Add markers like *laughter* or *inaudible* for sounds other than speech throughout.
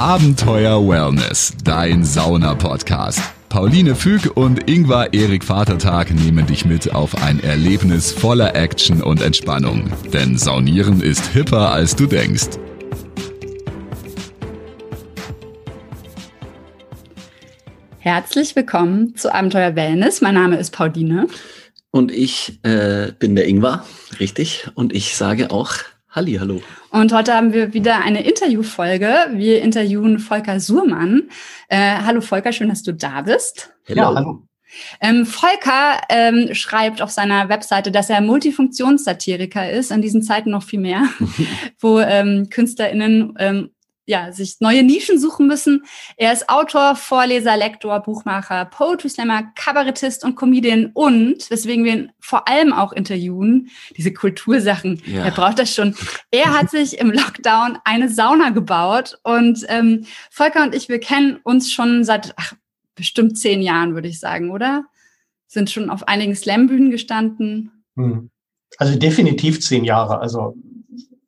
Abenteuer Wellness, dein Sauna-Podcast. Pauline Füg und Ingvar Erik Vatertag nehmen dich mit auf ein Erlebnis voller Action und Entspannung. Denn Saunieren ist hipper, als du denkst. Herzlich willkommen zu Abenteuer Wellness. Mein Name ist Pauline. Und ich äh, bin der Ingvar, richtig. Und ich sage auch Halli, hallo. Und heute haben wir wieder eine Interviewfolge. Wir interviewen Volker Surmann. Äh, hallo Volker, schön, dass du da bist. Hello. Ja, hallo. Ähm, Volker ähm, schreibt auf seiner Webseite, dass er Multifunktionssatiriker ist, in diesen Zeiten noch viel mehr, *laughs* wo ähm, KünstlerInnen ähm, ja, sich neue Nischen suchen müssen. Er ist Autor, Vorleser, Lektor, Buchmacher, Poetry Slammer, Kabarettist und Comedian und, weswegen wir ihn vor allem auch interviewen, diese Kultursachen, ja. er braucht das schon. Er hat *laughs* sich im Lockdown eine Sauna gebaut und ähm, Volker und ich, wir kennen uns schon seit ach, bestimmt zehn Jahren, würde ich sagen, oder? Sind schon auf einigen Slam-Bühnen gestanden. Hm. Also definitiv zehn Jahre. Also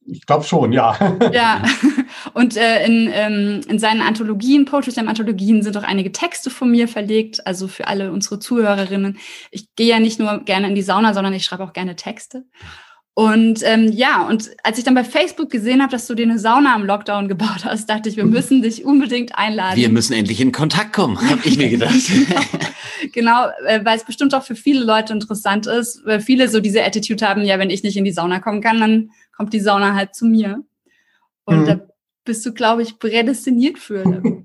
ich glaube schon, ja. *laughs* Ja, *laughs* und äh, in, ähm, in seinen Anthologien, Poetry Slam Anthologien, sind auch einige Texte von mir verlegt, also für alle unsere Zuhörerinnen. Ich gehe ja nicht nur gerne in die Sauna, sondern ich schreibe auch gerne Texte. Und ähm, ja, und als ich dann bei Facebook gesehen habe, dass du dir eine Sauna im Lockdown gebaut hast, dachte ich, wir müssen dich unbedingt einladen. Wir müssen endlich in Kontakt kommen, habe ich mir gedacht. *laughs* genau, äh, weil es bestimmt auch für viele Leute interessant ist, weil viele so diese Attitude haben, ja, wenn ich nicht in die Sauna kommen kann, dann kommt die Sauna halt zu mir. Und mhm. da bist du, glaube ich, prädestiniert für. *laughs*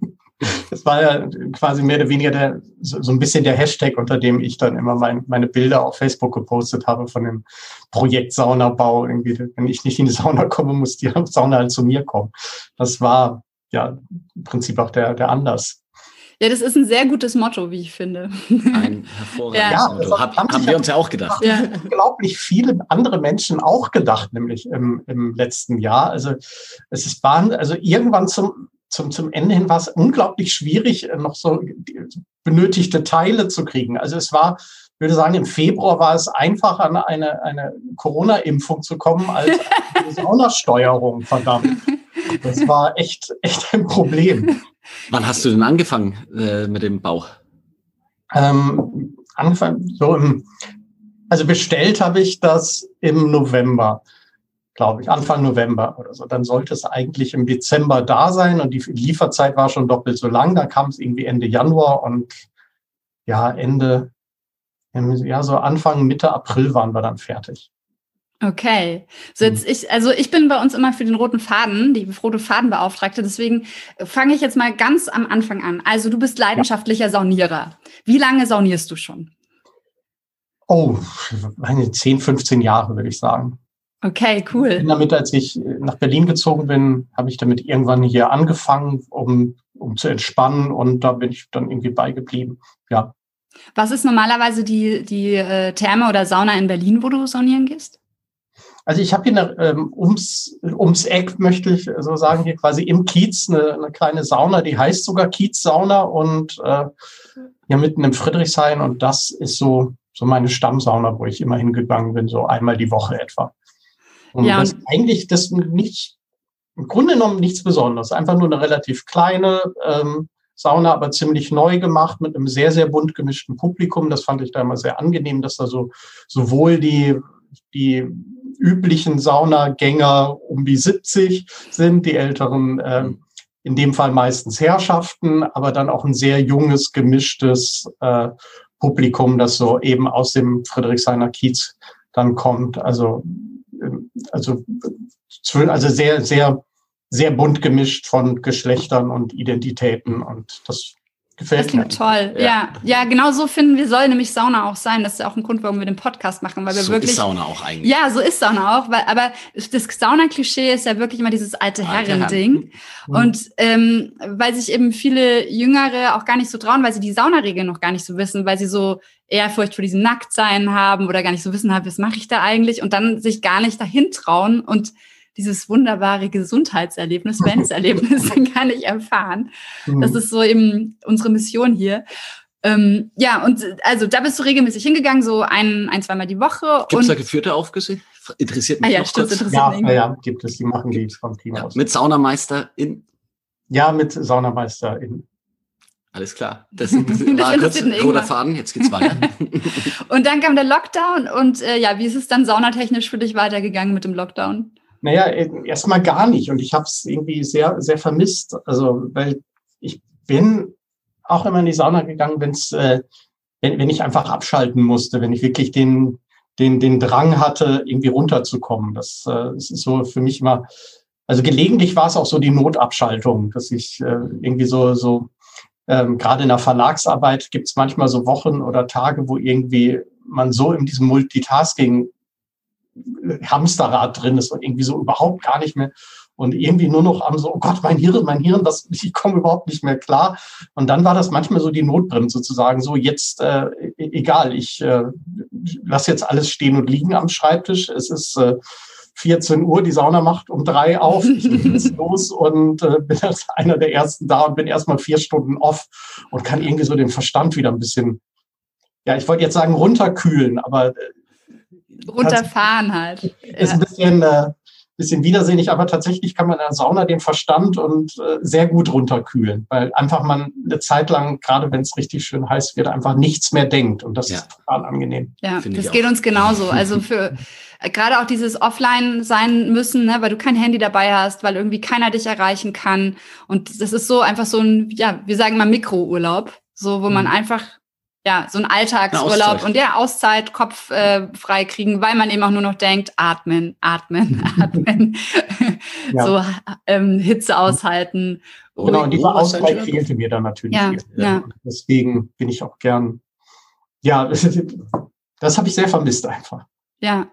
Das war ja quasi mehr oder weniger der, so, so ein bisschen der Hashtag, unter dem ich dann immer mein, meine Bilder auf Facebook gepostet habe von dem Projekt Saunabau. Irgendwie, wenn ich nicht in die Sauna komme, muss die *laughs* Sauna halt zu mir kommen. Das war ja im Prinzip auch der, der Anlass. Ja, das ist ein sehr gutes Motto, wie ich finde. Ein *laughs* hervorragendes ja. Motto. Hab, haben, haben wir uns ja auch gedacht. Ja. Unglaublich viele andere Menschen auch gedacht, nämlich im, im letzten Jahr. Also es ist waren, also irgendwann zum, zum, zum Ende hin war es unglaublich schwierig, noch so benötigte Teile zu kriegen. Also es war, ich würde sagen, im Februar war es einfach an eine, eine Corona-Impfung zu kommen als eine *laughs* Saunasteuerung, verdammt. Das war echt, echt ein Problem. Wann hast du denn angefangen äh, mit dem Bau? Ähm, angefangen, so im, also bestellt habe ich das im November, glaube ich, Anfang November oder so. Dann sollte es eigentlich im Dezember da sein und die Lieferzeit war schon doppelt so lang. Da kam es irgendwie Ende Januar und ja, Ende, ja, so Anfang, Mitte April waren wir dann fertig. Okay. So jetzt hm. ich, also ich bin bei uns immer für den roten Faden, die rote Fadenbeauftragte. Deswegen fange ich jetzt mal ganz am Anfang an. Also du bist leidenschaftlicher ja. Saunierer. Wie lange saunierst du schon? Oh, meine 10, 15 Jahre, würde ich sagen. Okay, cool. Ich bin damit, als ich nach Berlin gezogen bin, habe ich damit irgendwann hier angefangen, um, um zu entspannen und da bin ich dann irgendwie beigeblieben. Ja. Was ist normalerweise die, die äh, Therme oder Sauna in Berlin, wo du saunieren gehst? Also ich habe hier eine, ähm, ums, ums Eck, möchte ich so sagen, hier quasi im Kiez eine, eine kleine Sauna, die heißt sogar Kiez-Sauna und äh, ja mitten im Friedrichshain und das ist so, so meine Stammsauna, wo ich immer hingegangen bin, so einmal die Woche etwa. Und ja, das eigentlich das nicht, im Grunde genommen nichts Besonderes, einfach nur eine relativ kleine ähm, Sauna, aber ziemlich neu gemacht mit einem sehr, sehr bunt gemischten Publikum. Das fand ich da immer sehr angenehm, dass da so sowohl die die üblichen Saunagänger um die 70 sind, die älteren äh, in dem Fall meistens Herrschaften, aber dann auch ein sehr junges, gemischtes äh, Publikum, das so eben aus dem Friedrichshainer Kiez dann kommt. Also, äh, also, also sehr, sehr, sehr bunt gemischt von Geschlechtern und Identitäten. Und das Gefällt das klingt toll. Ja. ja. ja, genau so finden wir, soll nämlich Sauna auch sein. Das ist ja auch ein Grund, warum wir den Podcast machen, weil wir so wirklich. Ist Sauna auch eigentlich. Ja, so ist Sauna auch, weil, aber das Sauna-Klischee ist ja wirklich immer dieses alte Herren-Ding. Mhm. Und ähm, weil sich eben viele Jüngere auch gar nicht so trauen, weil sie die Saunaregeln noch gar nicht so wissen, weil sie so Ehrfurcht vor diesem Nacktsein haben oder gar nicht so wissen haben, was mache ich da eigentlich und dann sich gar nicht dahin trauen und dieses wunderbare Gesundheitserlebnis, Wellnesserlebnis *laughs* *laughs* kann ich erfahren. Mhm. Das ist so eben unsere Mission hier. Ähm, ja, und also da bist du regelmäßig hingegangen, so ein, ein zweimal die Woche. Gibt es da geführte Aufgüsse? Interessiert mich ah, ja, noch stimmt, kurz. Ja, ja, gibt es, die machen die vom Team ja, aus. Mit Saunameister in Ja, mit Saunameister in alles klar. Das, *laughs* das war kurz roter Faden, jetzt geht's weiter. und dann kam der Lockdown und äh, ja, wie ist es dann saunatechnisch für dich weitergegangen mit dem Lockdown? Naja, äh, erstmal gar nicht und ich habe es irgendwie sehr, sehr vermisst. Also, weil ich bin auch immer in die Sauna gegangen, wenn's, äh, wenn, wenn ich einfach abschalten musste, wenn ich wirklich den, den, den Drang hatte, irgendwie runterzukommen. Das, äh, das ist so für mich immer, also gelegentlich war es auch so die Notabschaltung, dass ich äh, irgendwie so, so ähm, gerade in der Verlagsarbeit gibt es manchmal so Wochen oder Tage, wo irgendwie man so in diesem Multitasking Hamsterrad drin ist und irgendwie so überhaupt gar nicht mehr und irgendwie nur noch am so, oh Gott, mein Hirn, mein Hirn, das, *laughs* ich komme überhaupt nicht mehr klar. Und dann war das manchmal so die Notbremse sozusagen, so jetzt, äh, e-, egal, ich äh, lasse jetzt alles stehen und liegen am Schreibtisch. Es ist äh, 14 Uhr, die Sauna macht um drei auf, ich bin *laughs* jetzt los und äh, bin als einer der ersten da und bin erstmal vier Stunden off und kann irgendwie so den Verstand wieder ein bisschen, ja, ich wollte jetzt sagen runterkühlen, aber äh, runterfahren halt. Ist ein bisschen, äh, bisschen widersinnig, aber tatsächlich kann man in der Sauna den Verstand und äh, sehr gut runterkühlen, weil einfach man eine Zeit lang, gerade wenn es richtig schön heiß wird, einfach nichts mehr denkt und das ja. ist total angenehm. Ja, Find das geht auch. uns genauso. Also für äh, gerade auch dieses Offline sein müssen, ne, weil du kein Handy dabei hast, weil irgendwie keiner dich erreichen kann. Und das ist so einfach so ein, ja, wir sagen mal Mikrourlaub, so wo mhm. man einfach ja, so ein Alltagsurlaub und ja, Auszeit, Kopf äh, frei kriegen, weil man eben auch nur noch denkt, atmen, atmen, *laughs* atmen, *laughs* ja. so ähm, Hitze aushalten. Genau, und diese Auszeit fehlte mir dann natürlich. Ja, ja. Deswegen bin ich auch gern, ja, *laughs* das, habe ich sehr vermisst einfach. Ja,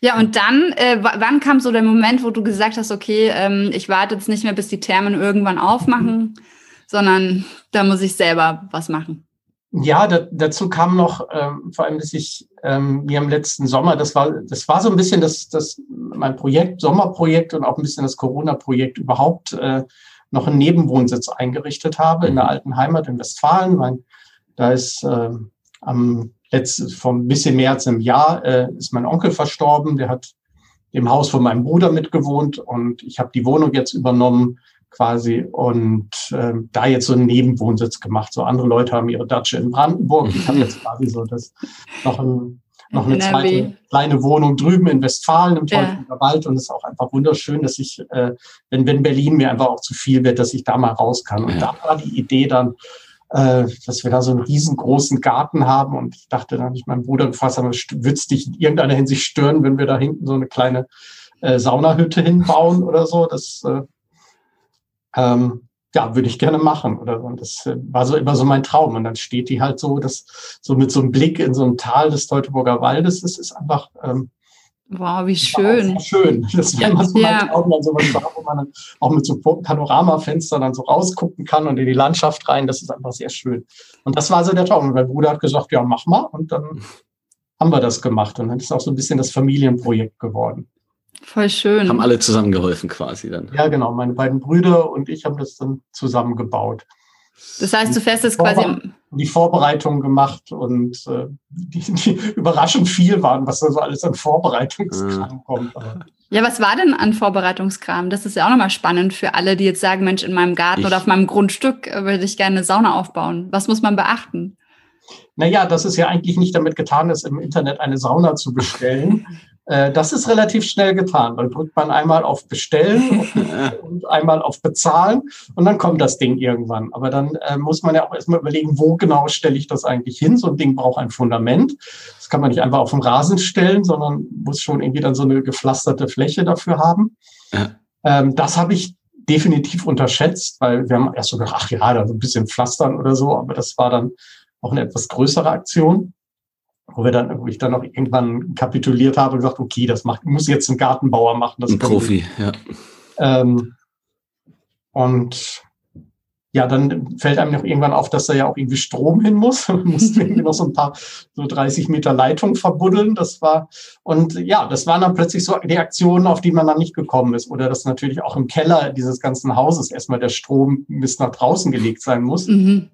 ja, und dann, äh, wann kam so der Moment, wo du gesagt hast, okay, ähm, ich warte jetzt nicht mehr, bis die Thermen irgendwann aufmachen, sondern da muss ich selber was machen? Ja, da, dazu kam noch, ähm, vor allem, dass ich ähm, mir im letzten Sommer, das war, das war so ein bisschen das, das mein Projekt, Sommerprojekt und auch ein bisschen das Corona-Projekt überhaupt äh, noch einen Nebenwohnsitz eingerichtet habe in der mhm. alten Heimat in Westfalen. Mein, da ist äh, am letztes, vor ein bisschen mehr als einem Jahr äh, ist mein Onkel verstorben. Der hat im Haus von meinem Bruder mitgewohnt und ich habe die Wohnung jetzt übernommen quasi und äh, da jetzt so einen Nebenwohnsitz gemacht. So andere Leute haben ihre Datsche in Brandenburg. Ich habe jetzt quasi so das noch ein noch eine zweite kleine Wohnung drüben in Westfalen im Teutoburger ja. Wald und es ist auch einfach wunderschön, dass ich, äh, wenn, wenn Berlin mir einfach auch zu viel wird, dass ich da mal raus kann. Und ja. da war die Idee dann, äh, dass wir da so einen riesengroßen Garten haben. Und ich dachte dann, ich meinem Bruder gefasst habe, würde es dich in irgendeiner Hinsicht stören, wenn wir da hinten so eine kleine äh, Saunahütte hinbauen oder so. Das äh, ähm, ja, würde ich gerne machen oder so. Und das äh, war so immer so mein Traum. Und dann steht die halt so, dass so mit so einem Blick in so ein Tal des Teutoburger Waldes, das ist einfach ähm, Wow, wie schön. schön. Das war ja, immer so ja. Augen dann sowas da, wo man auch mit so Panoramafenstern dann so rausgucken kann und in die Landschaft rein. Das ist einfach sehr schön. Und das war so der Traum. Und mein Bruder hat gesagt, ja, mach mal. Und dann haben wir das gemacht. Und dann ist auch so ein bisschen das Familienprojekt geworden. Voll schön. Haben alle zusammengeholfen quasi dann. Ja, genau. Meine beiden Brüder und ich haben das dann zusammengebaut. Das heißt, du fährst jetzt quasi die Vorbereitung gemacht und äh, die, die *laughs* überraschend viel waren, was da so alles an Vorbereitungskram mhm. kommt. Ja, was war denn an Vorbereitungskram? Das ist ja auch nochmal spannend für alle, die jetzt sagen, Mensch, in meinem Garten ich, oder auf meinem Grundstück äh, würde ich gerne eine Sauna aufbauen. Was muss man beachten? Naja, das ist ja eigentlich nicht damit getan, ist im Internet eine Sauna zu bestellen, *laughs* das ist relativ schnell getan. Dann drückt man einmal auf Bestellen *laughs* und einmal auf Bezahlen und dann kommt das Ding irgendwann. Aber dann äh, muss man ja auch erstmal überlegen, wo genau stelle ich das eigentlich hin? So ein Ding braucht ein Fundament. Das kann man nicht einfach auf den Rasen stellen, sondern muss schon irgendwie dann so eine gepflasterte Fläche dafür haben. Ja. Ähm, das habe ich definitiv unterschätzt, weil wir haben erst so gedacht, ach ja, da so ein bisschen pflastern oder so, aber das war dann auch eine etwas größere Aktion wo wir dann, wo ich dann auch irgendwann kapituliert habe und gesagt, okay, das macht, muss jetzt ein Gartenbauer machen. Das ein Profi, ja. Ähm, und ja, dann fällt einem noch irgendwann auf, dass da ja auch irgendwie Strom hin muss. *laughs* Man musste irgendwie noch so ein paar, so 30 Meter Leitung verbuddeln. Das war, und ja, das waren dann plötzlich so die Aktionen, auf die man dann nicht gekommen ist. Oder dass natürlich auch im Keller dieses ganzen Hauses erstmal der Strom bis nach draußen gelegt sein muss. Mhm.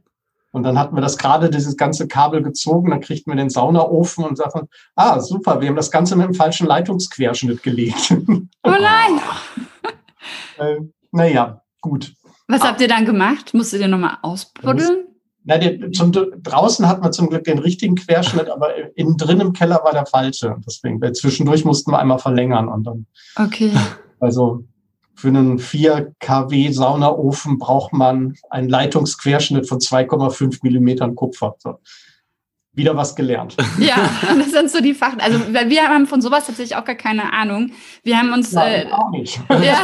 Und dann hatten wir das gerade, dieses ganze Kabel gezogen, dann kriegt man den Saunaofen und sagt, ah, super, wir haben das Ganze mit dem falschen Leitungsquerschnitt gelegt. *laughs* Oh nein! *laughs* äh, naja, gut. Was habt ihr dann gemacht? Musstet ihr nochmal ausbuddeln? Na, die, zum, draußen hat man zum Glück den richtigen Querschnitt, aber innen drin im Keller war der falsche. Deswegen, weil zwischendurch mussten wir einmal verlängern und dann. Okay. Also für einen 4 kW Saunaofen braucht man einen Leitungsquerschnitt von 2,5 Millimetern Kupfer. So. Wieder was gelernt. Ja, *laughs* das sind so die Fach. Also wir haben von sowas tatsächlich auch gar keine Ahnung. Wir haben uns. Nein, äh, auch nicht. *laughs* Ja,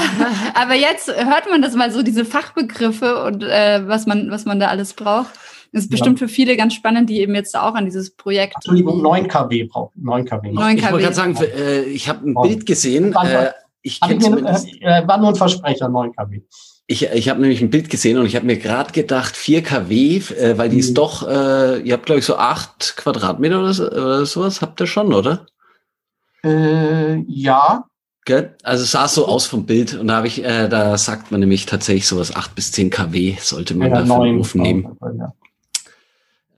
aber jetzt hört man das mal so, diese Fachbegriffe und äh, was man, was man da alles braucht. Das ist bestimmt ja. für viele ganz spannend, die eben jetzt auch an dieses Projekt. Entschuldigung, 9 kW braucht. 9 kW. 9 kW. Ich wollte gerade sagen, äh, ich habe ein Bild gesehen. Äh, ich kenne zumindest. Äh, war nur ein Versprecher, 9 kW. Ich, ich habe nämlich ein Bild gesehen und ich habe mir gerade gedacht, 4 kW, äh, weil die mhm. ist doch, äh, ihr habt, glaube ich, so 8 Quadratmeter oder, so, oder sowas, habt ihr schon, oder? Äh, ja. Gell? Also es sah so aus vom Bild und da habe ich, äh, da sagt man nämlich tatsächlich sowas 8 bis 10 kW sollte man ja, da für den Ofen nehmen. Ja.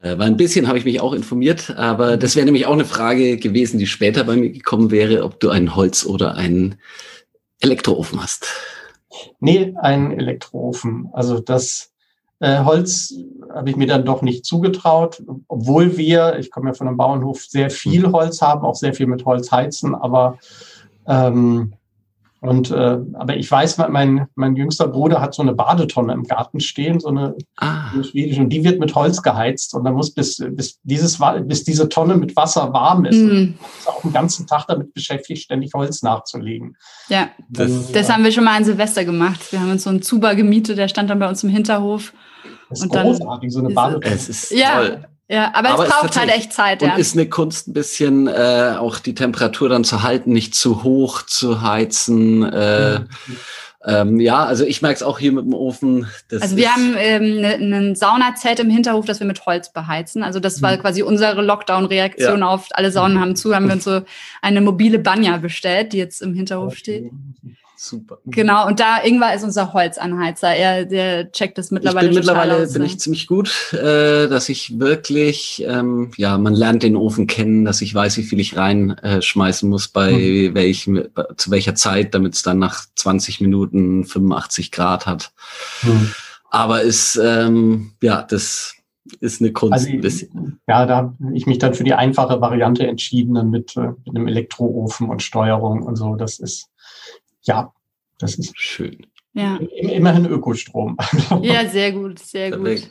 Äh, weil ein bisschen habe ich mich auch informiert, aber das wäre nämlich auch eine Frage gewesen, die später bei mir gekommen wäre, ob du einen Holz- oder einen Elektroofen hast. Nee, ein Elektroofen. Also das äh, Holz habe ich mir dann doch nicht zugetraut, obwohl wir, ich komme ja von einem Bauernhof, sehr viel mhm. Holz haben, auch sehr viel mit Holz heizen, aber ähm, und äh, aber ich weiß, mein, mein jüngster Bruder hat so eine Badetonne im Garten stehen, so eine, ah. eine schwedische, und die wird mit Holz geheizt. Und dann muss bis, bis dieses bis diese Tonne mit Wasser warm ist, mm. ist auch den ganzen Tag damit beschäftigt, ständig Holz nachzulegen. Ja, das, das haben wir schon mal an Silvester gemacht. Wir haben uns so einen Zuber gemietet, der stand dann bei uns im Hinterhof. Das ist und großartig, dann, so eine Badetonne. Es ist ja, toll. Ja, aber, aber es braucht halt echt Zeit. Und ja. ist eine Kunst ein bisschen äh, auch die Temperatur dann zu halten, nicht zu hoch zu heizen. Äh, mhm. ähm, ja, also ich merke es auch hier mit dem Ofen. also wir haben ähm, ne, ein Saunazelt im Hinterhof, das wir mit Holz beheizen. Also das war mhm. quasi unsere Lockdown-Reaktion ja. auf alle Saunen haben zu, haben wir uns so eine mobile Banja bestellt, die jetzt im Hinterhof steht. Super. Genau, und da Ingwer ist unser Holzanheizer. Er, der checkt das mittlerweile. Ich bin mittlerweile aus, bin ne? ich ziemlich gut, äh, dass ich wirklich, ähm, ja, man lernt den Ofen kennen, dass ich weiß, wie viel ich reinschmeißen äh, muss, bei mhm. welchem, zu welcher Zeit, damit es dann nach 20 Minuten 85 Grad hat. Mhm. Aber ist, ähm, ja, das ist eine Kunst also, ein bisschen. Ja, da habe ich mich dann für die einfache Variante entschieden, dann mit, äh, mit einem Elektroofen und Steuerung und so. Das ist ja, das ist schön. Ja. Immerhin Ökostrom. *laughs* Ja, sehr gut, sehr gut.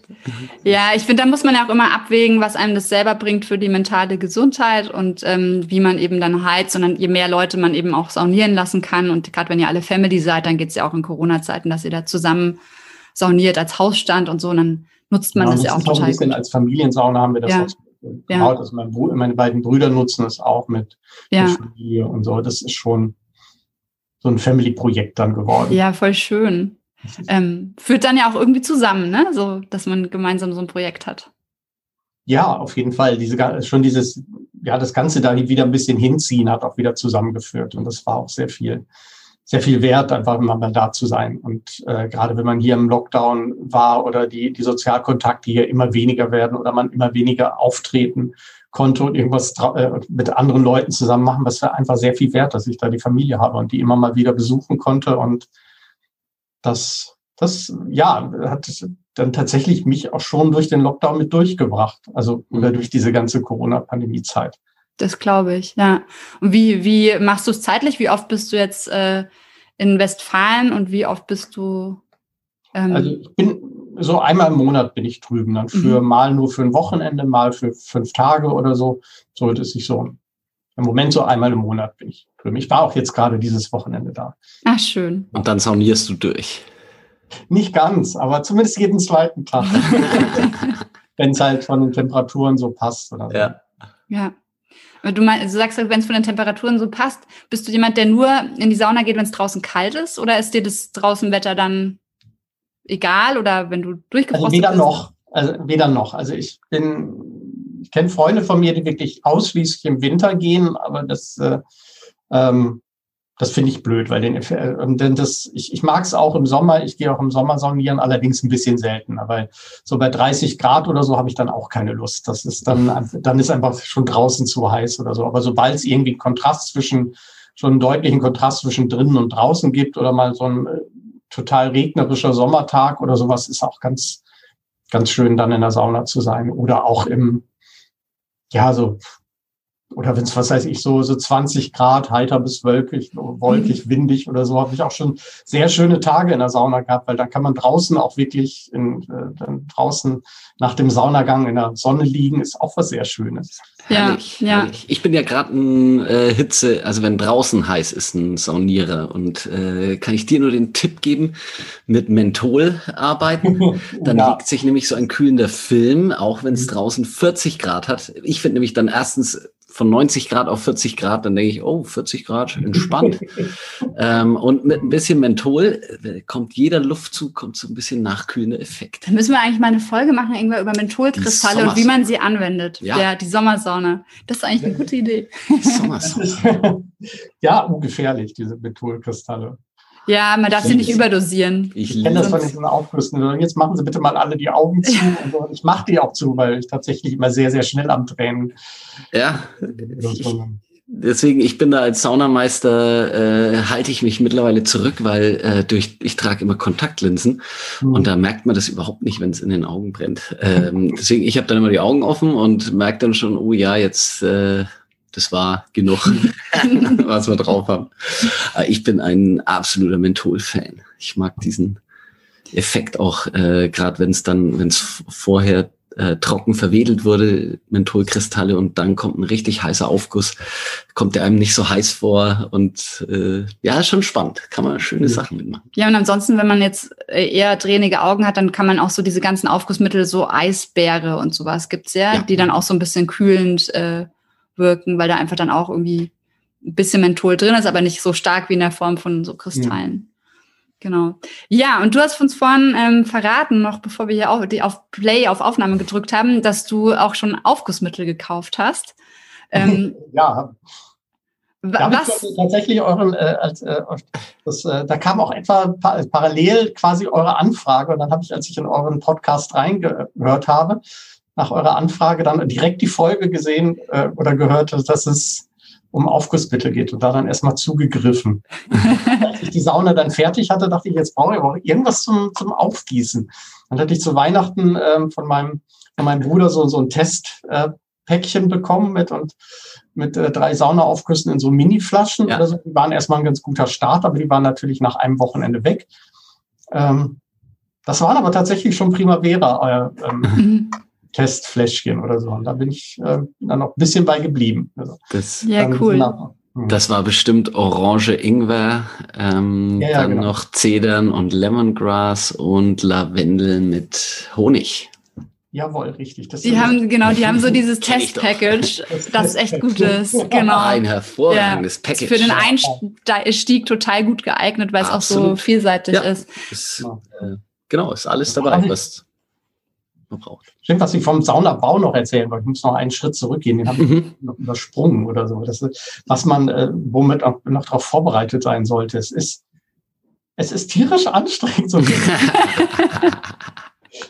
Ja, ich finde, da muss man ja auch immer abwägen, was einem das selber bringt für die mentale Gesundheit und ähm, wie man eben dann heizt. Und dann, je mehr Leute man eben auch saunieren lassen kann. Und gerade wenn ihr alle Family seid, dann geht es ja auch in Corona-Zeiten, dass ihr da zusammen sauniert als Hausstand und so. Und dann nutzt man ja, das ja auch total. Ein bisschen gut. Als Familiensauna haben wir das ja. auch ja. Also mein meine beiden Brüder nutzen es auch mit ja. Familie und so. Das ist schon so ein Family-Projekt dann geworden. Ja, voll schön. Ähm, führt dann ja auch irgendwie zusammen, ne? So, dass man gemeinsam so ein Projekt hat. Ja, auf jeden Fall. Diese, schon dieses, ja, das Ganze da wieder ein bisschen hinziehen hat auch wieder zusammengeführt. Und das war auch sehr viel, sehr viel wert, einfach mal da zu sein. Und äh, gerade wenn man hier im Lockdown war oder die, die Sozialkontakte hier immer weniger werden oder man immer weniger auftreten konnte und irgendwas äh, mit anderen Leuten zusammen machen, was war einfach sehr viel wert, dass ich da die Familie habe und die immer mal wieder besuchen konnte. Und das, das, ja, hat dann tatsächlich mich auch schon durch den Lockdown mit durchgebracht. Also, oder mhm. durch diese ganze Corona-Pandemie-Zeit. Das glaube ich, ja. Und wie, wie machst du es zeitlich? Wie oft bist du jetzt äh, in Westfalen und wie oft bist du? Ähm also ich bin so einmal im Monat bin ich drüben, dann für mhm. mal nur für ein Wochenende, mal für fünf Tage oder so. So dass ich so im Moment so einmal im Monat bin ich drüben. Ich war auch jetzt gerade dieses Wochenende da. Ach schön. Und dann saunierst du durch. Nicht ganz, aber zumindest jeden zweiten Tag. *laughs* wenn es halt von den Temperaturen so passt oder so. Ja. Ja. Du, meinst, du sagst, wenn es von den Temperaturen so passt, bist du jemand, der nur in die Sauna geht, wenn es draußen kalt ist? Oder ist dir das draußen Wetter dann egal oder wenn du durchgebrochen also weder bist? noch. Also weder noch. Also ich bin, ich kenne Freunde von mir, die wirklich ausschließlich im Winter gehen, aber das, äh, ähm, das finde ich blöd, weil den, äh, denn das, ich, ich mag es auch im Sommer, ich gehe auch im Sommer saunieren, allerdings ein bisschen seltener, weil so bei 30 Grad oder so habe ich dann auch keine Lust. Das ist dann, *laughs* dann ist einfach schon draußen zu heiß oder so. Aber sobald es irgendwie einen Kontrast zwischen, schon einen deutlichen Kontrast zwischen drinnen und draußen gibt oder mal so ein total regnerischer Sommertag oder sowas ist auch ganz, ganz schön, dann in der Sauna zu sein. Oder auch im, ja, so oder wenn es, was weiß ich, so, so 20 Grad, heiter bis wolkig, wolkig, mhm. windig oder so, habe ich auch schon sehr schöne Tage in der Sauna gehabt, weil da kann man draußen auch wirklich in, äh, dann draußen nach dem Saunagang in der Sonne liegen, ist auch was sehr Schönes. Ja, herrlich, ja. Herrlich. Ich bin ja gerade ein äh, Hitze, also wenn draußen heiß ist, ein Saunierer und äh, kann ich dir nur den Tipp geben, mit Menthol arbeiten. *laughs* Dann ja. legt sich nämlich so ein kühlender Film, auch wenn es mhm. draußen 40 Grad hat. Ich finde nämlich dann erstens von 90 Grad auf 40 Grad, dann denke ich, oh, 40 Grad, entspannt. *laughs* ähm, und mit ein bisschen Menthol äh, kommt jeder Luftzug, kommt so ein bisschen nachkühlender Effekt. Dann müssen wir eigentlich mal eine Folge machen, irgendwann über Mentholkristalle und wie man sie anwendet. Ja. ja, die Sommersauna. Das ist eigentlich eine gute Idee. Sommersauna. *laughs* ja, ungefährlich, diese Mentholkristalle. Ja, man darf sie nicht überdosieren. Ich, ich kenne das von diesen Aufgüssen. Jetzt machen Sie bitte mal alle die Augen zu. *laughs* Ja. ich mache die auch zu, weil ich tatsächlich immer sehr, sehr schnell am Tränen. Ja. Ich, deswegen, ich bin da als Saunameister, äh, halte ich mich mittlerweile zurück, weil äh, durch ich trage immer Kontaktlinsen mhm. und da merkt man das überhaupt nicht, wenn es in den Augen brennt. Ähm, deswegen, ich habe dann immer die Augen offen und merke dann schon, oh ja, jetzt äh, das war genug, *laughs* was wir drauf haben. Ich bin ein absoluter Menthol-Fan. Ich mag diesen Effekt auch, äh, gerade wenn es dann, wenn es vorher äh, trocken verwedelt wurde, Mentholkristalle und dann kommt ein richtig heißer Aufguss, kommt der einem nicht so heiß vor und äh, ja, schon spannend, kann man schöne. Sachen mitmachen. Ja, und ansonsten, wenn man jetzt äh, eher dränige Augen hat, dann kann man auch so diese ganzen Aufgussmittel, so Eisbeere und sowas gibt's ja, ja. die dann auch so ein bisschen kühlend äh, wirken, weil da einfach dann auch irgendwie ein bisschen Menthol drin ist, aber nicht so stark wie in der Form von so Kristallen. Ja. Genau. Ja, und du hast uns vorhin ähm, verraten, noch bevor wir hier auf, die auf Play auf Aufnahme gedrückt haben, dass du auch schon Aufgussmittel gekauft hast. Ähm, *laughs* ja. Da was? tatsächlich euren, äh, als, äh, das, äh, da kam auch etwa pa parallel quasi eure Anfrage und dann habe ich, als ich in euren Podcast reingehört habe, nach eurer Anfrage dann direkt die Folge gesehen äh, oder gehört, dass es um Aufgussmittel geht und da dann erstmal zugegriffen. *laughs* Als ich die Sauna dann fertig hatte, dachte ich, jetzt brauche ich aber irgendwas zum, zum Aufgießen. Dann hatte ich zu Weihnachten ähm, von, meinem, von meinem Bruder so, so ein Testpäckchen äh, bekommen mit und mit äh, drei Saunaaufgüssen in so Mini-Flaschen. Ja. So. Die waren erstmal ein ganz guter Start, aber die waren natürlich nach einem Wochenende weg. Ähm, das waren aber tatsächlich schon Primavera. Äh, ähm. *laughs* Testfläschchen oder so. Und da bin ich äh, dann noch ein bisschen bei geblieben. Also, das, ja, cool. Nach, hm. das war bestimmt Orange Ingwer, ähm, ja, ja, dann genau. noch Zedern und Lemongrass und Lavendel mit Honig. Jawohl, richtig. Das die haben, genau, die haben so *laughs* dieses Testpackage, das echt gut ist. *laughs* Genau. Ein hervorragendes ja, Package. Für den Einstieg total gut geeignet, weil es auch so vielseitig ja. ist. ist äh, genau, ist alles dabei, was man braucht. Stimmt, was ich vom Saunabau noch erzählen wollte. Ich muss noch einen Schritt zurückgehen, den habe ich mhm. noch übersprungen oder so. Das ist, was man, äh, womit auch noch darauf vorbereitet sein sollte. Es ist, es ist tierisch anstrengend. So *laughs*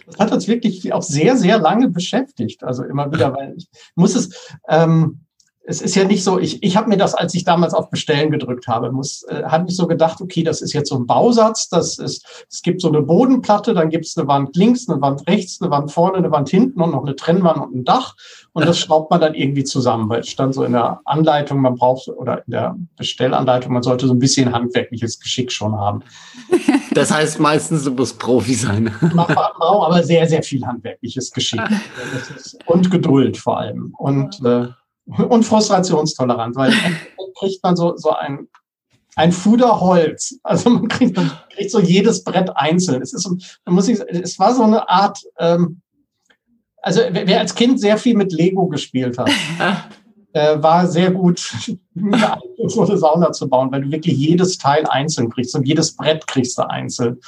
das hat uns wirklich auch sehr, sehr lange beschäftigt. Also immer wieder, weil ich muss es, ähm, es ist ja nicht so, ich, ich habe mir das, als ich damals auf Bestellen gedrückt habe, muss, äh, habe ich so gedacht, okay, das ist jetzt so ein Bausatz, das ist, es gibt so eine Bodenplatte, dann gibt es eine Wand links, eine Wand rechts, eine Wand vorne, eine Wand hinten und noch eine Trennwand und ein Dach. Und das *laughs* schraubt man dann irgendwie zusammen, weil es stand so in der Anleitung, man braucht, oder in der Bestellanleitung, man sollte so ein bisschen handwerkliches Geschick schon haben. *laughs* Das heißt meistens, du musst Profi sein. *laughs* Man braucht aber sehr, sehr viel handwerkliches Geschick. Und Geduld vor allem. Und äh, und frustrationstolerant, weil dann kriegt man so, so ein, ein Fuder Holz. Also man kriegt, man kriegt so jedes Brett einzeln. Es ist, man muss ich, es war so eine Art, ähm, also wer als Kind sehr viel mit Lego gespielt hat, *laughs* äh, war sehr gut geeignet, so eine Sauna zu bauen, weil du wirklich jedes Teil einzeln kriegst und jedes Brett kriegst du einzeln.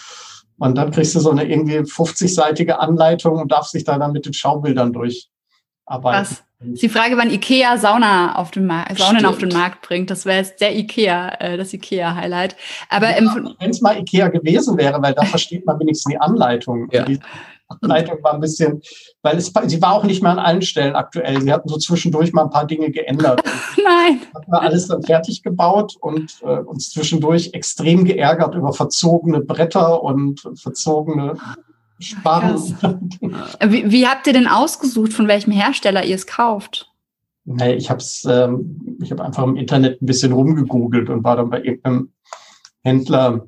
Und dann kriegst du so eine irgendwie 50-seitige Anleitung und darfst dich da dann mit den Schaubildern durcharbeiten. Was? Die Frage, wann Ikea Sauna auf den Markt, Saunen auf den Markt bringt, das wäre jetzt der Ikea, äh, das Ikea-Highlight. Aber ja, wenn es mal Ikea gewesen wäre, weil da versteht man wenigstens die Anleitung. Ja. Die, Anleitung war ein bisschen, weil es, sie war auch nicht mehr an allen Stellen aktuell. Sie hatten so zwischendurch mal ein paar Dinge geändert. *laughs* Nein. Hatten wir alles dann fertig gebaut und äh, uns zwischendurch extrem geärgert über verzogene Bretter und verzogene Sparren. Wie, wie habt ihr denn ausgesucht, von welchem Hersteller ihr es kauft? Nee, ich habe es, ähm, ich habe einfach im Internet ein bisschen rumgegoogelt und war dann bei irgendeinem Händler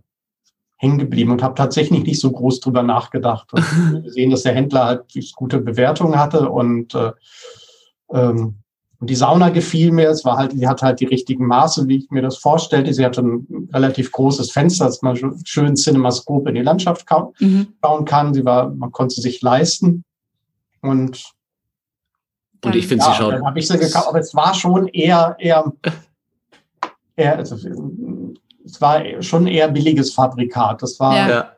hängen geblieben und habe tatsächlich nicht so groß drüber nachgedacht. Und *laughs* gesehen, dass der Händler halt gute Bewertungen hatte und äh, ähm, und die Sauna gefiel mir. Es war halt, sie hatte halt die richtigen Maße, wie ich mir das vorstellte. Sie hatte ein relativ großes Fenster, dass man schön Cinemascope in die Landschaft mhm. schauen kann. Sie war, man konnte sie sich leisten. Und und ich finde, ja, sie schaut. Dann habe ich sie gekauft, aber es war schon eher, eher, *laughs* eher also, es war schon eher billiges Fabrikat. Das war ja.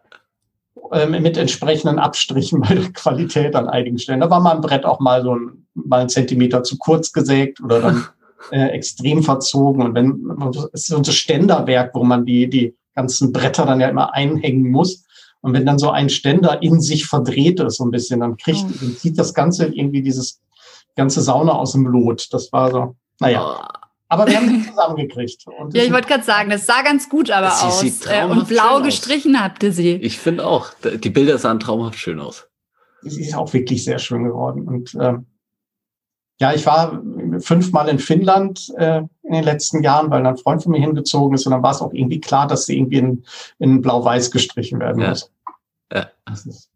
Ähm, mit entsprechenden Abstrichen *laughs* bei der Qualität an einigen Stellen. Da war mal ein Brett auch mal so ein, mal einen Zentimeter zu kurz gesägt oder dann *laughs* äh, extrem verzogen. Und wenn, es ist so ein Ständerwerk, wo man die, die ganzen Bretter dann ja immer einhängen muss. Und wenn dann so ein Ständer in sich verdreht ist, so ein bisschen, dann kriegt, oh. dann zieht das Ganze irgendwie dieses ganze Sauna aus dem Lot. Das war so, naja. Aber wir haben sie zusammengekriegt. ja, ich wollte gerade sagen, das sah ganz gut aber sie aus. Äh, und blau gestrichen aus. habt ihr sie. Ich finde auch. Die Bilder sahen traumhaft schön aus. Sie ist auch wirklich sehr schön geworden. Und ähm, ja, ich war fünfmal in Finnland äh, in den letzten Jahren, weil ein Freund von mir hingezogen ist. Und dann war es auch irgendwie klar, dass sie irgendwie in, in blau-weiß gestrichen werden ja. muss. Ja. Das ist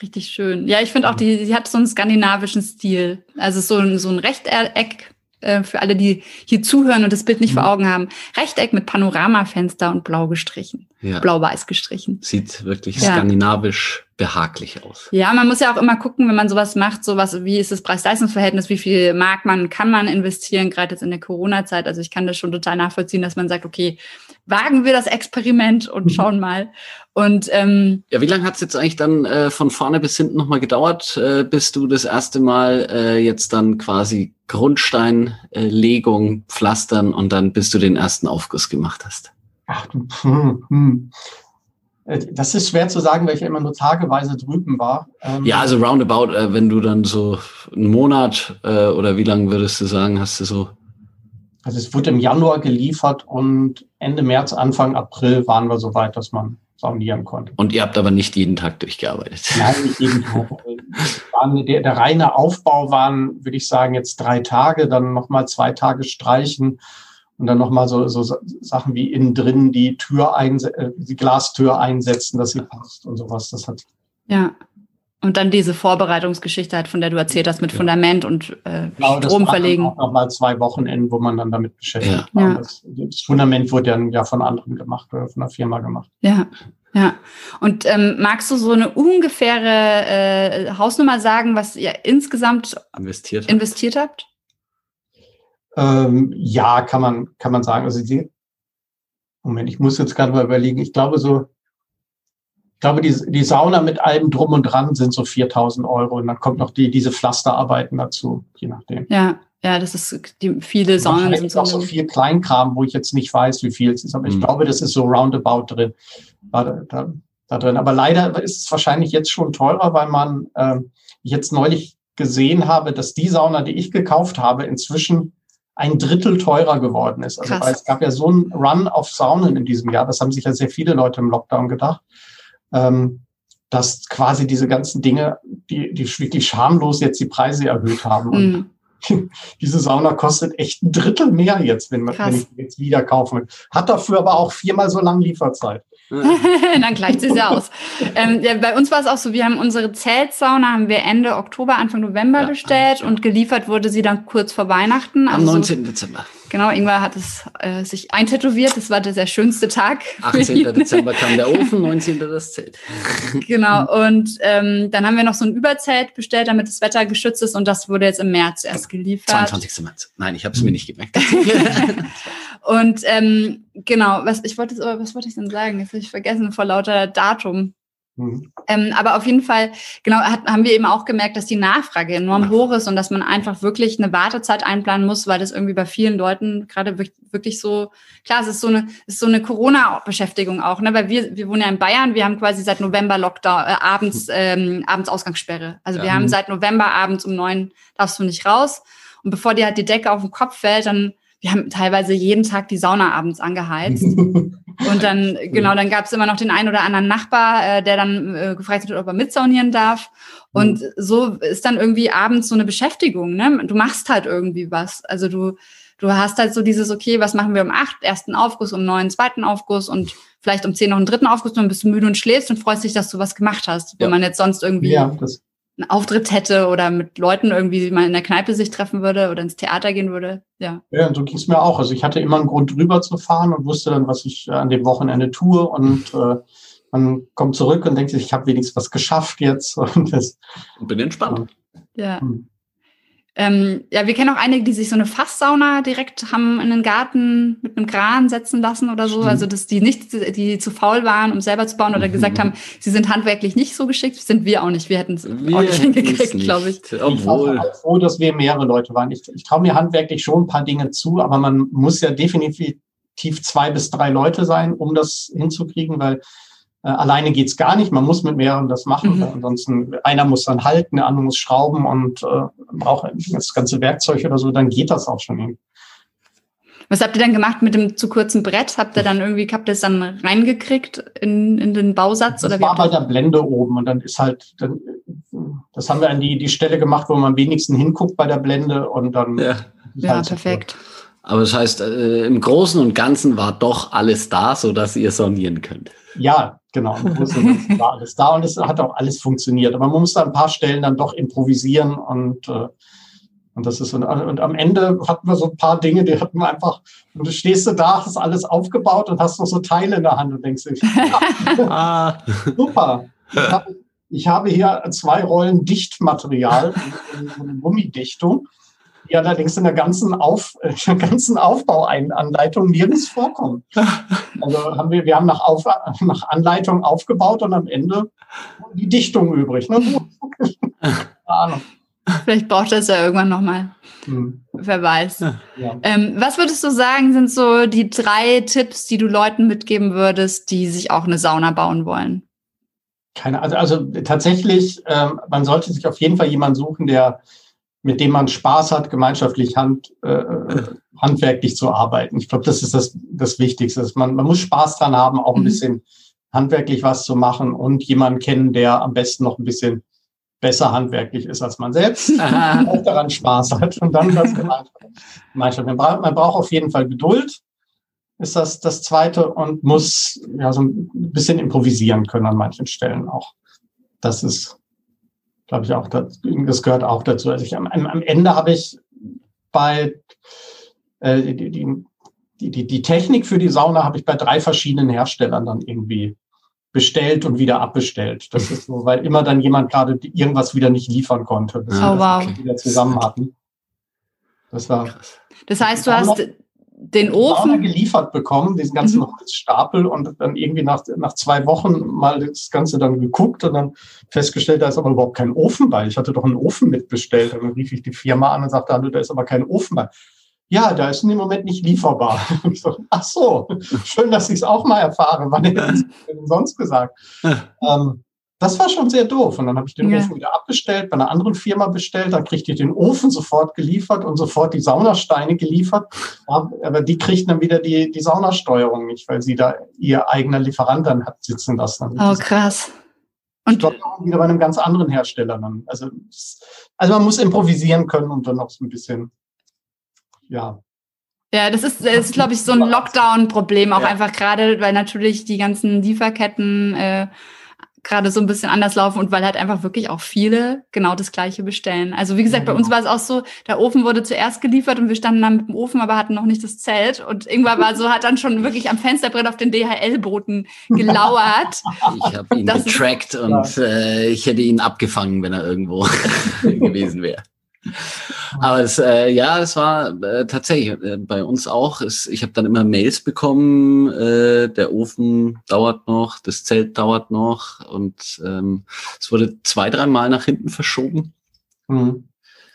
Richtig schön. Ja, ich finde auch, die, sie hat so einen skandinavischen Stil. Also so ein, so ein Rechteck äh, für alle, die hier zuhören und das Bild nicht mhm. vor Augen haben. Rechteck mit Panoramafenster und blau gestrichen. Ja. Blau-weiß gestrichen. Sieht wirklich ja. skandinavisch behaglich aus. Ja, man muss ja auch immer gucken, wenn man sowas macht, sowas, wie ist das Preis-Leistungs-Verhältnis, wie viel mag man, kann man investieren, gerade jetzt in der Corona-Zeit. Also ich kann das schon total nachvollziehen, dass man sagt, okay, wagen wir das Experiment und *laughs* schauen mal. Und ähm, ja, wie lange hat es jetzt eigentlich dann äh, von vorne bis hinten nochmal gedauert, äh, bis du das erste Mal äh, jetzt dann quasi Grundsteinlegung, äh, Pflastern und dann bis du den ersten Aufguss gemacht hast? Ach, hm, hm. Äh, das ist schwer zu sagen, weil ich ja immer nur tageweise drüben war. Ähm, ja, also roundabout, äh, wenn du dann so einen Monat äh, oder wie lange würdest du sagen, hast du so? Also es wurde im Januar geliefert und Ende März, Anfang April waren wir so weit, dass man saunieren konnte. Und ihr habt aber nicht jeden Tag durchgearbeitet? Nein, nicht jeden Tag. *laughs* der, der reine Aufbau waren, würde ich sagen, jetzt drei Tage, dann nochmal zwei Tage streichen und dann nochmal so, so Sachen wie innen drin die Tür einse äh, die Glastür einsetzen, dass sie passt und sowas. Das hat. Ja. Und dann diese Vorbereitungsgeschichte halt, von der du erzählt hast, mit ja. Fundament und äh, genau, Strom das verlegen. Auch nochmal zwei Wochenenden, wo man dann damit beschäftigt ja. war. Das, das, Fundament wurde dann ja von anderen gemacht oder von der Firma gemacht. Ja. Ja, und ähm, magst du so eine ungefähre äh, Hausnummer sagen, was ihr insgesamt investiert, investiert habt? Ähm, ja, kann man, kann man sagen. Also die, Moment, ich muss jetzt gerade mal überlegen. Ich glaube so, ich glaube, die, die Sauna mit allem drum und dran sind so 4000 Euro und dann kommt noch die, diese Pflasterarbeiten dazu, je nachdem. Ja, ja, das ist die, viele Saunen sind so. auch so viel Kleinkram, wo ich jetzt nicht weiß, wie viel es ist, aber mhm. ich glaube, das ist so roundabout drin, da, da, da, drin. Aber leider ist es wahrscheinlich jetzt schon teurer, weil man, äh, jetzt neulich gesehen habe, dass die Sauna, die ich gekauft habe, inzwischen ein Drittel teurer geworden ist. Also weil es gab ja so einen Run auf Saunen in diesem Jahr, das haben sich ja sehr viele Leute im Lockdown gedacht, ähm, dass quasi diese ganzen Dinge, die, die wirklich schamlos jetzt die Preise erhöht haben. Und mm. *laughs* diese Sauna kostet echt ein Drittel mehr jetzt, wenn, man, wenn ich jetzt wieder kaufen will. Hat dafür aber auch viermal so lange Lieferzeit. *laughs* Dann gleicht sie ja aus. Ähm, ja, bei uns war es auch so, wir haben unsere Zeltsauna haben wir Ende Oktober, Anfang November ja, bestellt und geliefert wurde sie dann kurz vor Weihnachten. Also Am 19. Dezember. Genau, Ingwer hat es äh, sich eintätowiert. Das war der sehr schönste Tag. 18. Dezember kam der *laughs* Ofen, 19. das Zelt. genau, und ähm, dann haben wir noch so ein Überzelt bestellt, damit das Wetter geschützt ist und das wurde jetzt im März erst geliefert. 22. März. Nein, ich habe es mir nicht gemerkt. *laughs* und ähm, genau, was ich wollte, was wollte ich denn sagen? Jetzt habe ich vergessen vor lauter Datum. Mhm. Ähm, aber auf jeden Fall, genau, hat, haben wir eben auch gemerkt, dass die Nachfrage enorm hoch ist und dass man einfach wirklich eine Wartezeit einplanen muss, weil das irgendwie bei vielen Leuten gerade wirklich so, klar, es ist so eine, ist so eine Corona-Beschäftigung auch, ne, weil wir, wir wohnen ja in Bayern, wir haben quasi seit November Lockdown, äh, abends, ähm, abends Ausgangssperre. Also ja. wir haben seit November abends um neun darfst du nicht raus und bevor dir halt die Decke auf den Kopf fällt, dann wir haben teilweise jeden Tag die Sauna abends angeheizt. *laughs* Und dann, genau, dann gab es immer noch den einen oder anderen Nachbar, äh, der dann äh, gefragt hat, ob er mitsaunieren darf. Und mhm. so ist dann irgendwie abends so eine Beschäftigung, ne? Du machst halt irgendwie was. Also du, du hast halt so dieses, okay, was machen wir um acht, ersten Aufguss, um neun, zweiten Aufguss und vielleicht um zehn noch einen dritten Aufguss, dann bist du müde und schläfst und freust dich, dass du was gemacht hast, ja. man jetzt sonst irgendwie ja, das, einen Auftritt hätte oder mit Leuten irgendwie mal in der Kneipe sich treffen würde oder ins Theater gehen würde. Ja, ja und so ging es mir auch. Also ich hatte immer einen Grund drüber zu fahren und wusste dann, was ich äh, an dem Wochenende tue und äh, man kommt zurück und denkt sich, ich habe wenigstens was geschafft jetzt. *laughs* Und, das, und bin entspannt. Ja. Hm. Ähm, ja, wir kennen auch einige, die sich so eine Fasssauna direkt haben in den Garten mit einem Kran setzen lassen oder so. Also, dass die nicht, die zu faul waren, um selber zu bauen oder mhm. *laughs* gesagt haben, sie sind handwerklich nicht so geschickt, sind wir auch nicht. Wir hätten es auch nicht hingekriegt, glaube ich. Obwohl. Ich war froh, dass wir mehrere Leute waren. Ich, ich traue mir handwerklich schon ein paar Dinge zu, aber man muss ja definitiv zwei bis drei Leute sein, um das hinzukriegen, weil äh, alleine geht's gar nicht. Man muss mit mehreren das machen. Mhm. Ansonsten einer muss dann halten, der andere muss schrauben und äh, braucht das ganze Werkzeug oder so, dann geht das auch schon irgendwie. Was habt ihr dann gemacht mit dem zu kurzen Brett? Habt ihr dann irgendwie, habt ihr es dann reingekriegt in, in den Bausatz? Das oder war bei der Blende oben und dann ist halt, dann, das haben wir an die, die Stelle gemacht, wo man am wenigsten hinguckt bei der Blende und dann. Ja, ja halt perfekt. Aber das heißt, äh, im Großen und Ganzen war doch alles da, so dass ihr sonieren könnt. Ja, genau. war alles da und es hat auch alles funktioniert. Aber man muss da ein paar Stellen dann doch improvisieren und, äh, und das ist und, und am Ende hatten wir so ein paar Dinge, die hatten wir einfach, und du stehst du da, hast alles aufgebaut und hast noch so Teile in der Hand und denkst dich, *laughs* ah. super. Ich habe, ich habe hier zwei Rollen Dichtmaterial, eine Gummidichtung die allerdings in der ganzen, Auf, *laughs* in der ganzen Aufbauanleitung nirgends vorkommen. *laughs* Also haben wir, wir haben nach, Auf, nach Anleitung aufgebaut und am Ende die Dichtung übrig. Ne? *laughs* Ahnung. Vielleicht braucht das ja irgendwann nochmal. Hm. Wer weiß. Ja. Ähm, was würdest du sagen, sind so die drei Tipps, die du Leuten mitgeben würdest, die sich auch eine Sauna bauen wollen? Keine, also, also tatsächlich, ähm, man sollte sich auf jeden Fall jemanden suchen, der mit dem man Spaß hat, gemeinschaftlich hand, äh, handwerklich zu arbeiten. Ich glaube, das ist das, das Wichtigste. Man, man muss Spaß dran haben, auch ein mhm. bisschen handwerklich was zu machen und jemanden kennen, der am besten noch ein bisschen besser handwerklich ist als man selbst, *laughs* auch daran Spaß hat und dann das Gemeinschaft. *laughs* Man braucht, man braucht auf jeden Fall Geduld, ist das das Zweite und muss ja so ein bisschen improvisieren können an manchen Stellen auch. Das ist glaube ich, auch, das, das gehört auch dazu. Also ich, am, am Ende habe ich bei äh, die, die, die, die Technik für die Sauna habe ich bei drei verschiedenen Herstellern dann irgendwie bestellt und wieder abbestellt. Das ist so, weil immer dann jemand gerade irgendwas wieder nicht liefern konnte, bis oh, wir wow. das wieder zusammen hatten. Das war. Das heißt, du hast den Ofen geliefert bekommen, diesen ganzen mhm. Holzstapel und dann irgendwie nach, nach zwei Wochen mal das Ganze dann geguckt und dann festgestellt, da ist aber überhaupt kein Ofen bei. Ich hatte doch einen Ofen mitbestellt. Und dann rief ich die Firma an und sagte, da ist aber kein Ofen bei. Ja, da ist im Moment nicht lieferbar. *laughs* So, ach so, schön, dass ich es auch mal erfahre. Wann hätte ich denn sonst gesagt? ähm, das war schon sehr doof. Und dann habe ich den ja. Ofen wieder abbestellt, bei einer anderen Firma bestellt. Dann kriegte ich den Ofen sofort geliefert und sofort die Saunasteine geliefert. Aber die kriegten dann wieder die, die Saunasteuerung nicht, weil sie da ihr eigener Lieferant dann hat sitzen lassen. Oh, krass. Und ich wieder bei einem ganz anderen Hersteller dann. Also, also man muss improvisieren können und dann auch so ein bisschen, ja, ja, das ist, das ist glaube ich, so ein Lockdown-Problem auch ja. einfach gerade, weil natürlich die ganzen Lieferketten äh, gerade so ein bisschen anders laufen und weil halt einfach wirklich auch viele genau das Gleiche bestellen. Also wie gesagt, bei uns war es auch so, der Ofen wurde zuerst geliefert und wir standen dann mit dem Ofen, aber hatten noch nicht das Zelt und irgendwann war so, hat dann schon wirklich am Fensterbrett auf den DHL-Boten *laughs* gelauert. Ich habe ihn das getrackt und äh, ich hätte ihn abgefangen, wenn er irgendwo *laughs* gewesen wäre. *laughs* Aber es, äh, ja, es war äh, tatsächlich äh, bei uns auch. Es, ich habe dann immer Mails bekommen, äh, der Ofen dauert noch, das Zelt dauert noch und ähm, es wurde zwei, dreimal nach hinten verschoben. Mhm.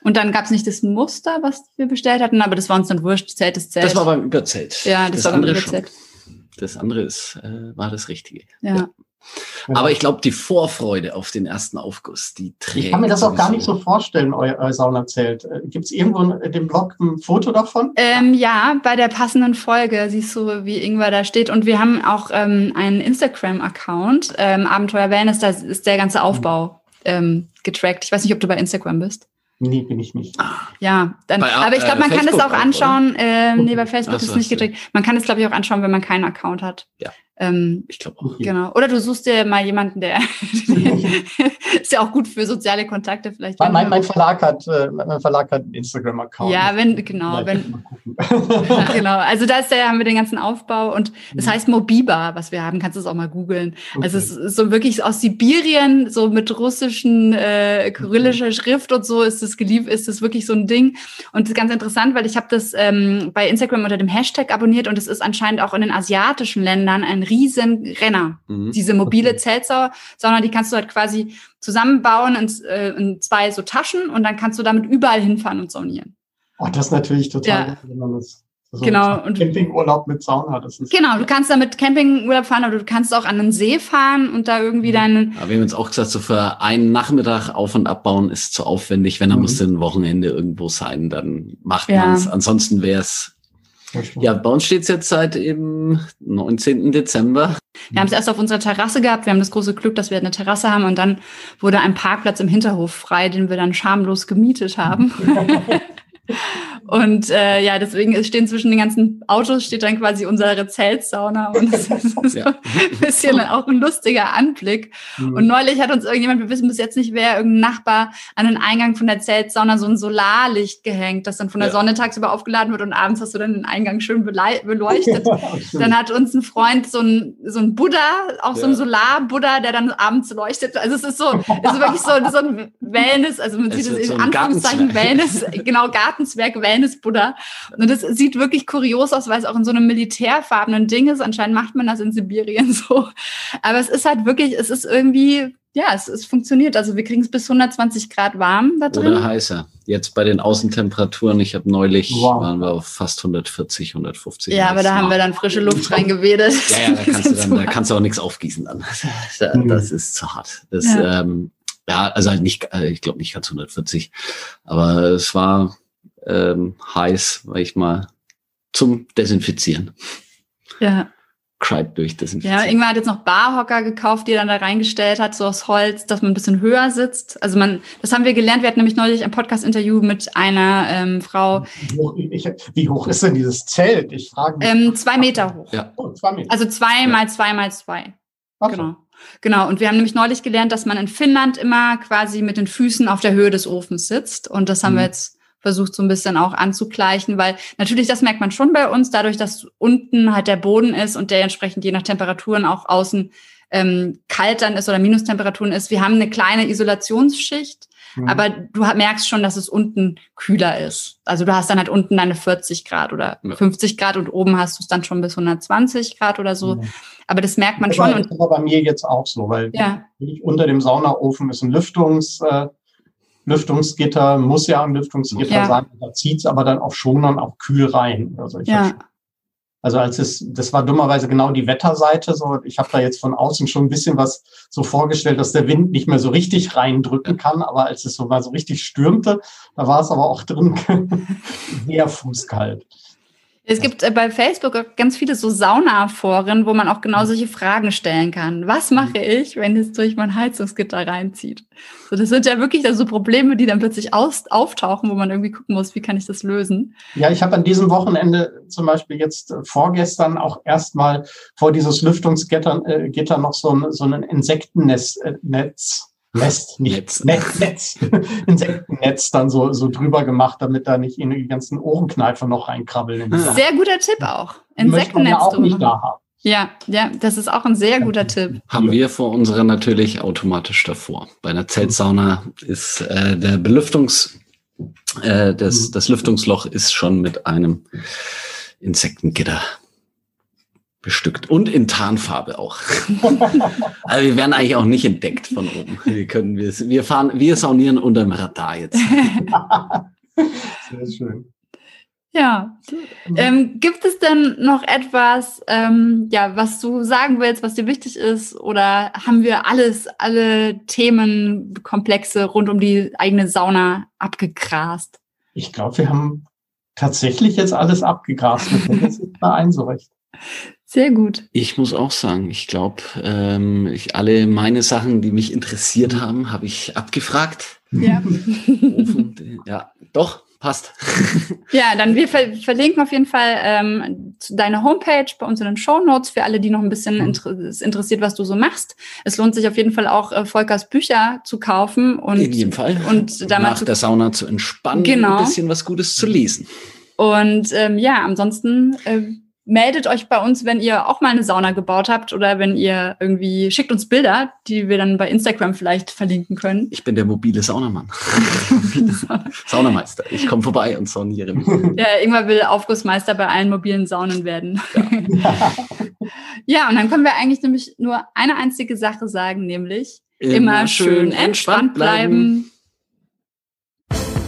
Und dann gab es nicht das Muster, was wir bestellt hatten, aber das war uns dann wurscht, Zelt ist Zelt. Das war beim Überzelt. Ja, das, das war beim Überzelt. Schon. Das andere ist, äh, war das Richtige. ja. ja. Aber ich glaube, die Vorfreude auf den ersten Aufguss, die trägt. Ich kann mir das auch gar nicht so vorstellen, euer, euer Saunazelt. Äh, Gibt es irgendwo in dem Blog ein Foto davon? Ähm, ja, bei der passenden Folge siehst du, wie Ingwer da steht. Und wir haben auch ähm, einen Instagram-Account, ähm, Abenteuer Wellness, da ist der ganze Aufbau ähm, getrackt. Ich weiß nicht, ob du bei Instagram bist. Nee, bin ich nicht. Ja, dann, bei, aber ich glaube, man äh, kann es auch anschauen. Äh, nee, bei Facebook ist es nicht gedreht. Man kann es, glaube ich, auch anschauen, wenn man keinen Account hat. Ja. Ähm, ich glaube auch. Genau. Oder du suchst dir mal jemanden, der *laughs* ist ja auch gut für soziale Kontakte vielleicht. Mein, mein Verlag hat, äh, mein Verlag hat einen Instagram-Account. Ja, wenn, genau, wenn. *laughs* *laughs* ja, genau. Also da ist ja, haben wir den ganzen Aufbau und das mhm. heißt Mobiba, was wir haben, kannst du es auch mal googeln. Okay. Also es ist so wirklich aus Sibirien, so mit russischen, äh, kyrillischer Schrift und so ist das geliebt, ist das wirklich so ein Ding. Und das ist ganz interessant, weil ich habe das ähm, bei Instagram unter dem Hashtag abonniert und es ist anscheinend auch in den asiatischen Ländern ein riesen Renner. Mhm. Diese mobile okay. Zeltsauna, die kannst du halt quasi zusammenbauen in, äh, in, zwei so Taschen und dann kannst du damit überall hinfahren und saunieren. Oh, das ist natürlich total, ja. wenn man das so genau. Und Campingurlaub mit Sauna, das ist. Genau, du kannst damit Campingurlaub fahren, aber du kannst auch an den See fahren und da irgendwie mhm. deinen. Aber wir haben uns auch gesagt, so für einen Nachmittag auf- und abbauen ist zu aufwendig. Wenn er mhm. muss ein Wochenende irgendwo sein, dann macht ja. man es. Ansonsten wäre es ja, bei uns steht es jetzt seit dem 19. Dezember. Wir haben es erst auf unserer Terrasse gehabt. Wir haben das große Glück, dass wir eine Terrasse haben und dann wurde ein Parkplatz im Hinterhof frei, den wir dann schamlos gemietet haben. *laughs* *laughs* Und äh, ja, deswegen stehen zwischen den ganzen Autos steht dann quasi unsere Zeltsauna und das ist *laughs* so ja. ein bisschen auch ein lustiger Anblick. Mhm. Und neulich hat uns irgendjemand, wir wissen bis jetzt nicht wer, irgendein Nachbar an den Eingang von der Zeltsauna so ein Solarlicht gehängt, das dann von der ja. Sonne tagsüber aufgeladen wird und abends hast du dann den Eingang schön beleuchtet. *laughs* dann hat uns ein Freund so ein, so ein Buddha, auch ja. so ein Solar-Buddha, der dann abends leuchtet. Also es ist so, es ist wirklich so, so ein Wellness, also man sieht es in so Anführungszeichen Wellness, *laughs* genau, Gartenzwerg Wellness Buddha. Und das sieht wirklich kurios aus, weil es auch in so einem militärfarbenen Ding ist. Anscheinend macht man das in Sibirien *laughs* so. Aber es ist halt wirklich, es ist irgendwie, ja, es, es funktioniert. Also wir kriegen es bis 120 Grad warm da drin. Oder heißer. Jetzt bei den Außentemperaturen, ich habe neulich, wow. waren wir auf fast 140, 150. Ja, aber da haben wir dann frische Luft reingewedet. Ja, ja, da *laughs* kannst du dann, da kannst du auch nichts aufgießen dann. *laughs* Das ist zu hart. Das, ja. Ähm, ja, also halt nicht, äh, ich glaube nicht ganz 140, aber es war ähm, heiß, weil ich mal, zum Desinfizieren. Ja. Cripe durchdesinfizieren. Ja, irgendwann hat jetzt noch Barhocker gekauft, die er dann da reingestellt hat, so aus Holz, dass man ein bisschen höher sitzt. Also man, das haben wir gelernt. Wir hatten nämlich neulich ein Podcast-Interview mit einer ähm, Frau. Wie hoch, ich, wie hoch, ist denn dieses Zelt? Ich frage mich. Ähm, zwei Meter hoch. Ja. Oh, zwei Meter. Also zwei ja. mal zwei mal zwei. Okay. Genau. Genau, und wir haben nämlich neulich gelernt, dass man in Finnland immer quasi mit den Füßen auf der Höhe des Ofens sitzt. Und das haben mhm. wir jetzt versucht so ein bisschen auch anzugleichen, weil natürlich, das merkt man schon bei uns, dadurch, dass unten halt der Boden ist und der entsprechend je nach Temperaturen auch außen ähm, kalt dann ist oder Minustemperaturen ist. Wir haben eine kleine Isolationsschicht, mhm. aber du merkst schon, dass es unten kühler ist. Also du hast dann halt unten deine 40 Grad oder ja. 50 Grad und oben hast du es dann schon bis 120 Grad oder so. Mhm. Aber das merkt man das schon. Das war bei mir jetzt auch so, weil ja. unter dem Saunaofen ist ein Lüftungs, äh, Lüftungsgitter, muss ja ein Lüftungsgitter ja. sein, da zieht es aber dann auch schon dann auch kühl rein. Also ich ja. Hab, also als es, das war dummerweise genau die Wetterseite. So, ich habe da jetzt von außen schon ein bisschen was so vorgestellt, dass der Wind nicht mehr so richtig reindrücken kann. Aber als es so mal so richtig stürmte, da war es aber auch drin *laughs* sehr fußkalt. Es gibt äh, bei Facebook auch ganz viele so Saunaforen, wo man auch genau solche Fragen stellen kann. Was mhm. mache ich, wenn es durch mein Heizungsgitter reinzieht? So, das sind ja wirklich so Probleme, die dann plötzlich aus, auftauchen, wo man irgendwie gucken muss, wie kann ich das lösen? Ja, ich habe an diesem Wochenende zum Beispiel jetzt äh, vorgestern auch erstmal vor dieses Lüftungsgitter äh, Gitter noch so ein, so ein Insektennetz äh, Netz Nest, nicht Netz, Netz, *laughs* Insektennetz dann so, so drüber gemacht, damit da nicht in die ganzen Ohrenkneifer noch reinkrabbeln. Sehr guter Tipp auch. Insektennetz. Ja auch nicht da haben. Ja, ja, das ist auch ein sehr guter Tipp. Haben wir vor unserer natürlich automatisch davor. Bei einer Zeltsauna ist äh, der Belüftungs Äh, das, das Lüftungsloch ist schon mit einem Insektengitter bestückt und in Tarnfarbe auch. *laughs* also wir werden eigentlich auch nicht entdeckt von oben. Wir können wir, wir fahren, wir saunieren unter dem Radar jetzt. *laughs* Sehr schön. Ja. Ähm, gibt es denn noch etwas, ähm, ja, was du sagen willst, was dir wichtig ist? Oder haben wir alles, alle Themenkomplexe rund um die eigene Sauna abgegrast? Ich glaube, wir haben tatsächlich jetzt alles abgegrast. Jetzt nicht mal ein so recht. *laughs* Sehr gut. Ich muss auch sagen, ich glaube, ähm, ich, alle meine Sachen, die mich interessiert haben, habe ich abgefragt. Ja. *laughs* ja, doch, passt. *laughs* Ja, dann wir ver verlinken auf jeden Fall ähm, deine Homepage bei uns in den Show Notes für alle, die noch ein bisschen mhm. inter interessiert, was du so machst. Es lohnt sich auf jeden Fall auch äh, Volkers Bücher zu kaufen und in jedem Fall und nach der Sauna zu entspannen, genau. ein bisschen was Gutes zu lesen. Und ähm, ja, ansonsten äh, meldet euch bei uns, wenn ihr auch mal eine Sauna gebaut habt oder wenn ihr irgendwie schickt uns Bilder, die wir dann bei Instagram vielleicht verlinken können. Ich bin der mobile Saunamann. *laughs* Saunameister. Ich komme vorbei und sauniere mich. Ja, irgendwann will Aufgussmeister bei allen mobilen Saunen werden. Ja. ja, und dann können wir eigentlich nämlich nur eine einzige Sache sagen, nämlich immer, immer schön entspannt bleiben.